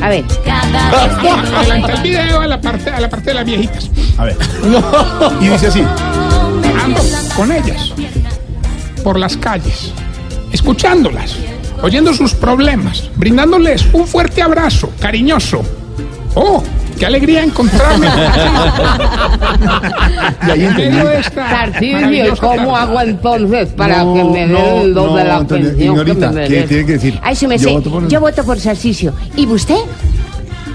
A ver, Adelanta el video a la parte, a la parte de las viejitas. A ver. Y dice así. Ando con ellas por las calles, escuchándolas, oyendo sus problemas, brindándoles un fuerte abrazo cariñoso. ¡Oh! ¡Qué alegría encontrarme! Y ahí en medio entendí. de esta Tarcisio, ¿y maravillosa cómo hago entonces para No, que me den no, el do no, de la Antonio, pensión que señorita, me ¿qué tiene que decir? Ay, sí me Yo sé. voto por- Yo voto por Tarcisio. ¿Y usted?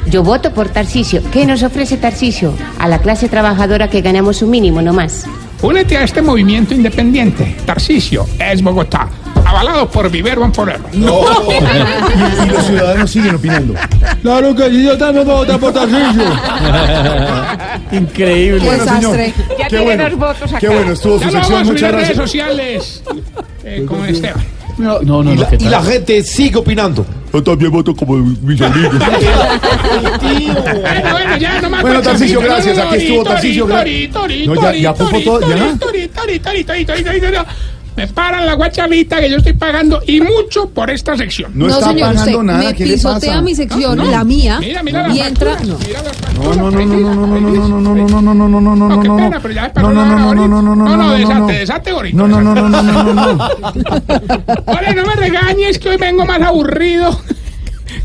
Yo voto por Tarcisio. ¿Qué nos ofrece Tarcisio? A la clase trabajadora que ganamos un mínimo nomás. Únete a este movimiento independiente. Tarcisio es Bogotá. Avalado por Vivero and Forever. Y los ciudadanos siguen opinando. Claro que sí, yo también voy a votar por Tarcisio. Increíble. Bueno, señor. Ya Qué bueno. votos acá. Qué bueno, estuvo su sección. Muchas a redes gracias. sociales eh, con Esteban. No, no, no. Y no, la, ¿qué y la gente sigue opinando. Yo también voto como mis amigos. Bueno, bueno, ya no más Bueno, chistes. gracias. No, no, Aquí estuvo tori, No, ya- tori, ya todo, tori, ¿ya? Me paran la guachavita que yo estoy pagando y mucho por esta sección. No, No, está señor, pagando usted nada. me ¿Qué le pisotea pasa? mi sección, No, no. la mía, Mira, mira la y entra... No. No, no, no, no, no, no, no, no, no, no, no, no, no, no, no, no, no, No, no, no, no, no, no, no, no, no, No, no, no, no, desate, no. desate ahorita. No, no, no, no, no, no, no, no. Oye, no me regañes que hoy vengo más aburrido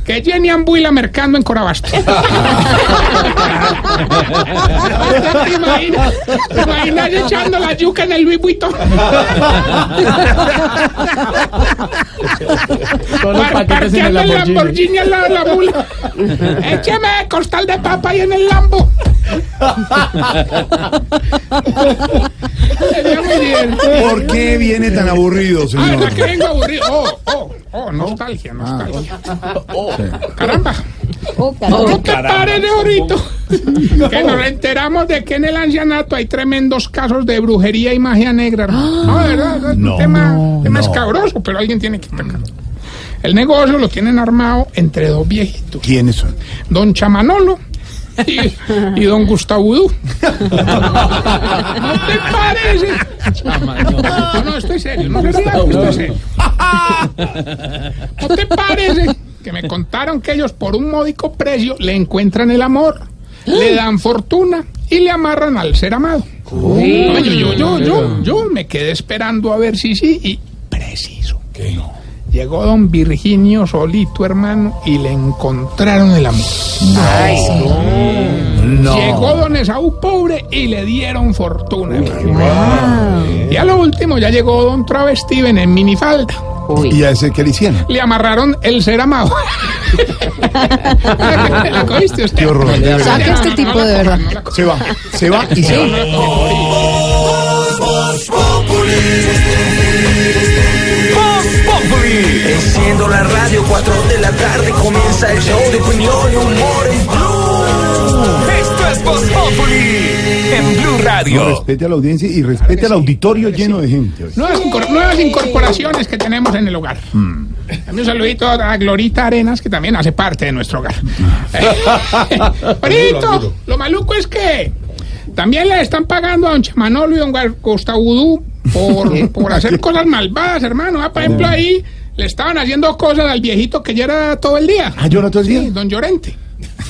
que Jenny Ambuila mercando en Corabasto. ¿Te imaginas? ¿Te imaginas echando la yuca en el? Todos los Par- paquetes en el Parqueando el Lamborghini. Al lado de la mula. Écheme costal de papa ahí en el Lambo. Sería muy bien. ¿Por qué viene tan aburrido, Ah, señor? ¿verdad que vengo aburrido? Oh, oh, oh, nostalgia, nostalgia. Caramba. Oh, ¿No te parece, ahorita? Que nos enteramos de que en el ancianato hay tremendos casos de brujería y magia negra, hermano. No, de verdad, es un No, tema, no, tema no. escabroso, pero alguien tiene que atacar. El negocio lo tienen armado entre dos viejitos, ¿Quiénes son? don Chamanolo y, y don Gustavo Udú. ¿No te parece? No, no, estoy serio, no rían, estoy serio. ¿No te parece que me contaron que ellos por un módico precio le encuentran el amor, le dan fortuna y le amarran al ser amado? No, yo, yo, yo, yo, yo me quedé esperando a ver si sí y preciso. Llegó don Virginio solito, hermano, y le encontraron el amor. Llegó don Esaú pobre y le dieron fortuna. hermano. Y a lo último ya llegó don Travestiven en minifalda. ¿Y a ese qué le hicieron? Le amarraron el ser amado. ¿La cogiste usted? Qué horror, de verdad. Saque a este No, tipo no de verdad. no. Se va, se va y se va. Radio, 4 de la tarde comienza el show de opinión y humor en Blue. Esto es Voz Populi en Blue No, Radio. respete a la audiencia y respete al auditorio lleno de gente. Nuevas, incor- nuevas incorporaciones que tenemos en el hogar. También un saludito a Glorita Arenas, que también hace parte de nuestro hogar. Ahorita, lo maluco es que también le están pagando a don Chamanolo y don Guar- Gustavo Udú por, por hacer cosas malvadas, hermano. Ah, por ejemplo, ahí le estaban haciendo cosas al viejito que ya era todo el día. ¿Ah, llora todo el Sí, día? don Llorente.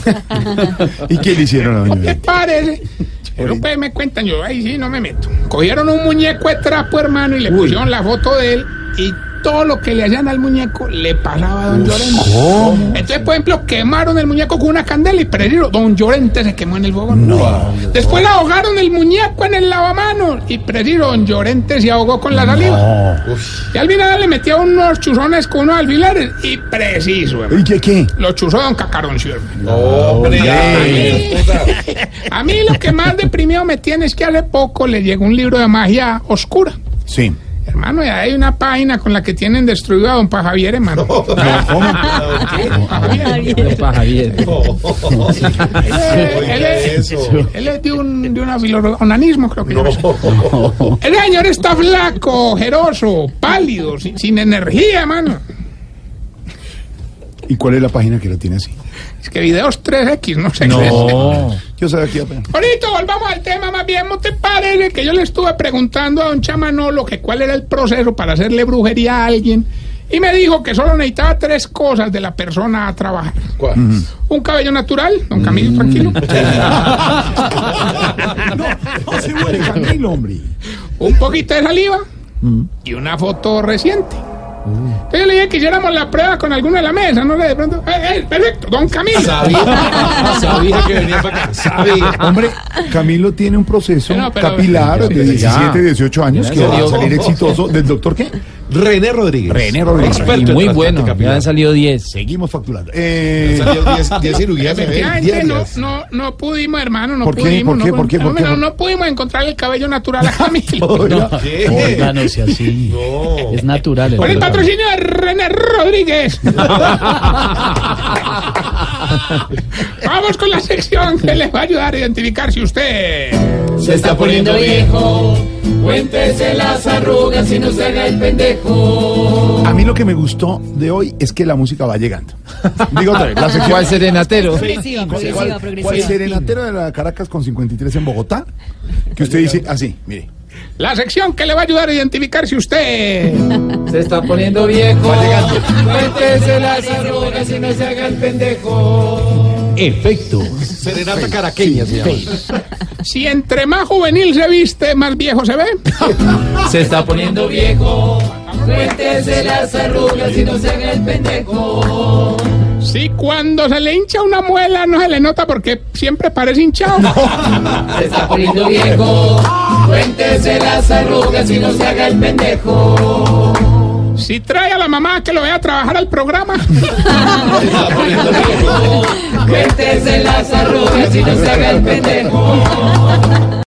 ¿Y qué le hicieron a ¿Qué Llorente? parece? Pero pues me cuentan, yo ahí sí no me meto. Cogieron un muñeco de trapo, hermano, y le pusieron la foto de él y todo lo que le hacían al muñeco le pasaba a don Llorente. Entonces, por ejemplo, quemaron el muñeco con una candela y preciso, don Llorente se quemó en el fogón. Después ahogaron el muñeco en el lavamanos y preciso, don Llorente se ahogó con la saliva. Y al final le metió unos chuzones con unos alfileres y preciso, hermano. ¿Y qué qué? Lo chuzó don Cacaroncio, hermano. A mí lo que más deprimido me tiene es que hace poco le llegó un libro de magia oscura. Sí. Hermano, ya hay una página con la que tienen destruido a don Pajavier, hermano. Javier. Él, es, él es de un, de un onanismo, creo que llama eso. El señor está flaco, ojeroso, pálido, sin, sin energía, hermano. ¿Y cuál es la página que la tiene así? Es que videos 3X, no sé qué No. Yo que apenas. Bonito, volvamos al tema más bien. ¿No te parece que yo le estuve preguntando a don Chamanolo que cuál era el proceso para hacerle brujería a alguien? Y me dijo que solo necesitaba tres cosas de la persona a trabajar. Un cabello natural, don Camilo, tranquilo. No se muere Camilo, hombre. Un poquito de saliva y una foto reciente. Entonces yo le dije que hiciéramos la prueba con alguno de la mesa, no le de pronto. Eh, eh, perfecto, don Camilo. Sabía que venía para acá. Sabía. Hombre, Camilo tiene un proceso No, pero- capilar de 17, 18 años que va a salir exitoso. ¿Del doctor qué? René Rodríguez. René Rodríguez. Experto Y muy bueno. Ya han salido 10. Seguimos facturando. Eh, Salió 10 10 cirugías Efectivamente, no, no, no pudimos, hermano, no ¿Por qué? pudimos. ¿Por qué? no, ¿Por qué? no, ¿Por qué? no, no pudimos encontrar el cabello natural a Camilo. no sea así. No. Es natural. Por el hermano. patrocinio de René Rodríguez. Vamos con la sección que les va a ayudar a identificar si usted. Se está poniendo viejo. Cuéntese las arrugas y no se haga el pendejo. a mí lo que me gustó de hoy es que la música va llegando. Digo otra vez, la sección. ¿Cuál serenatero? Progresiva, progresiva, ¿Cuál, progresiva. cuál serenatero de la Caracas con 53 en Bogotá? Que usted dice así, mire. La sección que le va a ayudar a identificar si usted. Se está poniendo viejo. Cuéntese las arrugas y no se haga el pendejo. Efecto. Serenata caraqueña se llama. Si entre más juvenil se viste, más viejo se ve. Se está poniendo viejo. Cuéntese las arrugas y no se haga el pendejo. Si cuando se le hincha una muela no se le nota porque siempre parece hinchado. Se está poniendo viejo. Cuéntese las arrugas y no se haga el pendejo. Si trae a la mamá que lo vea a trabajar al programa. Cuéntese las arrugas y no se haga el pendejo.